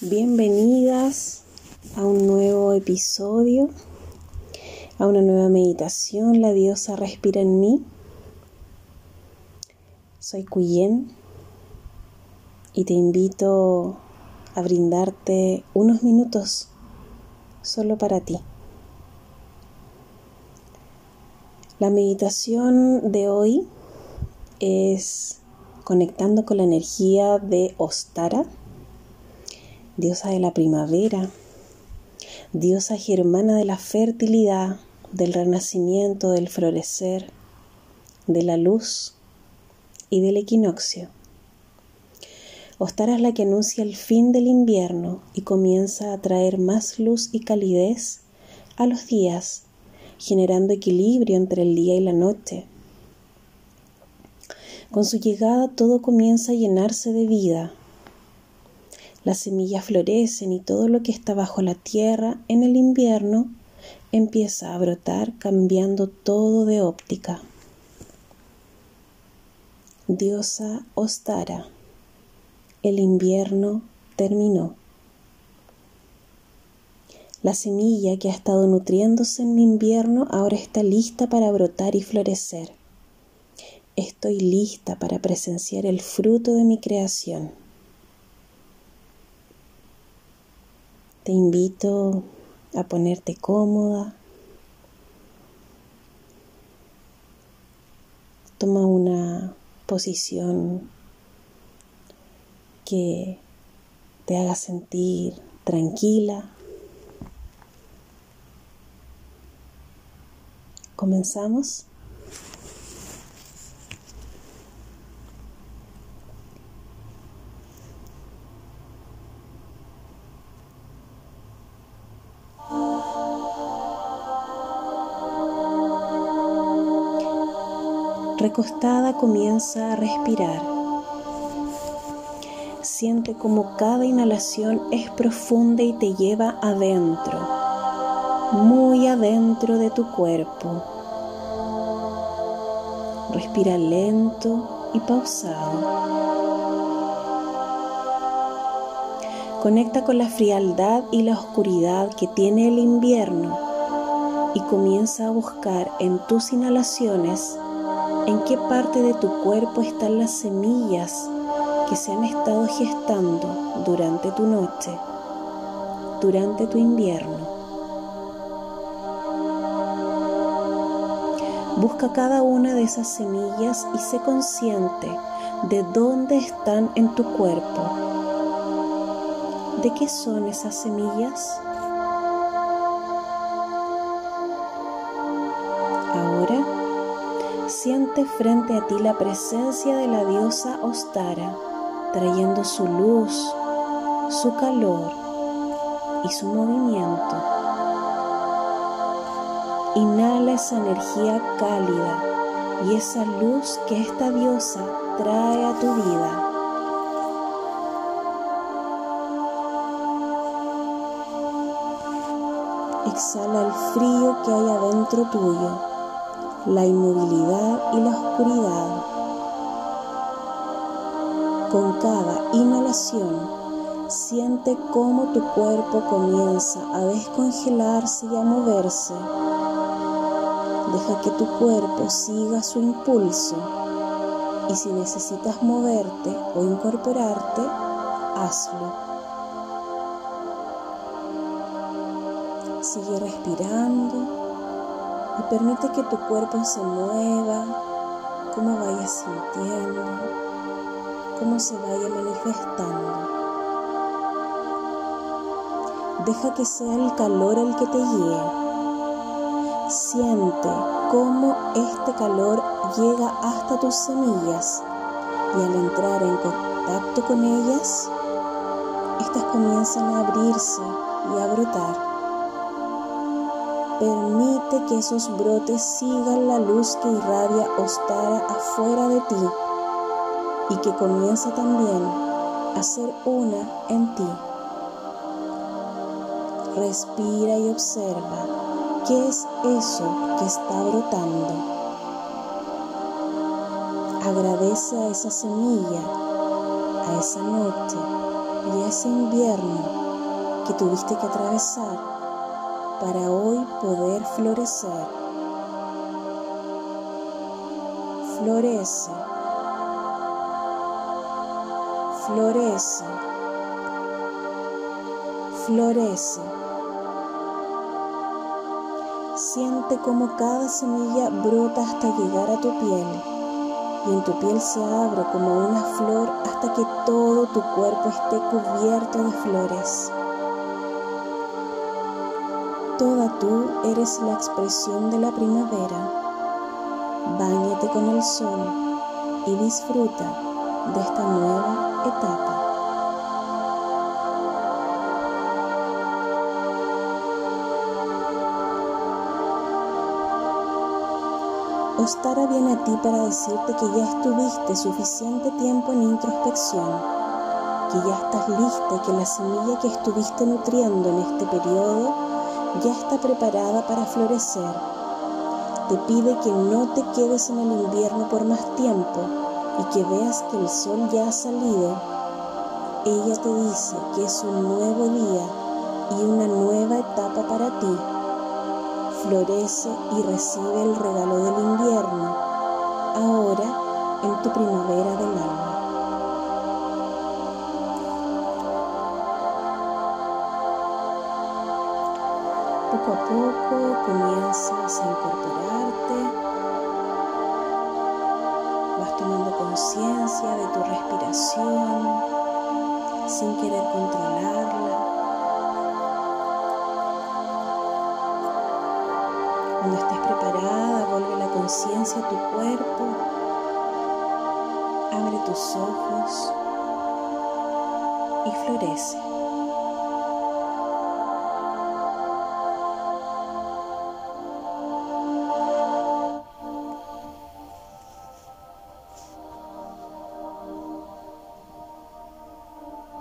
Bienvenidas a un nuevo episodio, a una nueva meditación. La diosa respira en mí. Soy Cuyen y te invito a brindarte unos minutos solo para ti. La meditación de hoy es conectando con la energía de Ostara, diosa de la primavera, diosa germana de la fertilidad, del renacimiento, del florecer, de la luz y del equinoccio. Ostara es la que anuncia el fin del invierno y comienza a traer más luz y calidez a los días, generando equilibrio entre el día y la noche. Con su llegada todo comienza a llenarse de vida. Las semillas florecen y todo lo que está bajo la tierra en el invierno empieza a brotar cambiando todo de óptica. Diosa Ostara, el invierno terminó. La semilla que ha estado nutriéndose en mi invierno ahora está lista para brotar y florecer. Estoy lista para presenciar el fruto de mi creación. Te invito a ponerte cómoda. Toma una posición que te haga sentir tranquila. ¿Comenzamos? Recostada comienza a respirar. Siente como cada inhalación es profunda y te lleva adentro, muy adentro de tu cuerpo. Respira lento y pausado. Conecta con la frialdad y la oscuridad que tiene el invierno y comienza a buscar en tus inhalaciones en qué parte de tu cuerpo están las semillas que se han estado gestando durante tu noche, durante tu invierno. Busca cada una de esas semillas y sé consciente de dónde están en tu cuerpo. ¿De qué son esas semillas? Frente a ti la presencia de la diosa Ostara, trayendo su luz, su calor y su movimiento. Inhala esa energía cálida y esa luz que esta diosa trae a tu vida. Exhala el frío que hay adentro tuyo la inmovilidad y la oscuridad. Con cada inhalación, siente cómo tu cuerpo comienza a descongelarse y a moverse. Deja que tu cuerpo siga su impulso y si necesitas moverte o incorporarte, hazlo. Sigue respirando y permite que tu cuerpo se mueva, cómo vaya sintiendo, cómo se vaya manifestando. Deja que sea el calor el que te guíe. Siente cómo este calor llega hasta tus semillas y al entrar en contacto con ellas, estas comienzan a abrirse y a brotar. Permite que esos brotes sigan la luz que irradia Ostara afuera de ti y que comienza también a ser una en ti. Respira y observa qué es eso que está brotando. Agradece a esa semilla, a esa noche y a ese invierno que tuviste que atravesar para hoy poder florecer. Florece. Florece. Florece. Siente como cada semilla brota hasta llegar a tu piel y en tu piel se abre como una flor hasta que todo tu cuerpo esté cubierto de flores. Tú eres la expresión de la primavera. Báñate con el sol y disfruta de esta nueva etapa. Ostara viene a ti para decirte que ya estuviste suficiente tiempo en introspección, que ya estás lista y que la semilla que estuviste nutriendo en este periodo ya está preparada para florecer. Te pide que no te quedes en el invierno por más tiempo y que veas que el sol ya ha salido. Ella te dice que es un nuevo día y una nueva etapa para ti florece y recibe el regalo del invierno, ahora en tu primavera del alma. Poco a poco comienzas a incorporarte, vas tomando conciencia de tu respiración sin querer controlarla. Cuando estés preparada, vuelve la conciencia a tu cuerpo. Abre tus ojos y florece.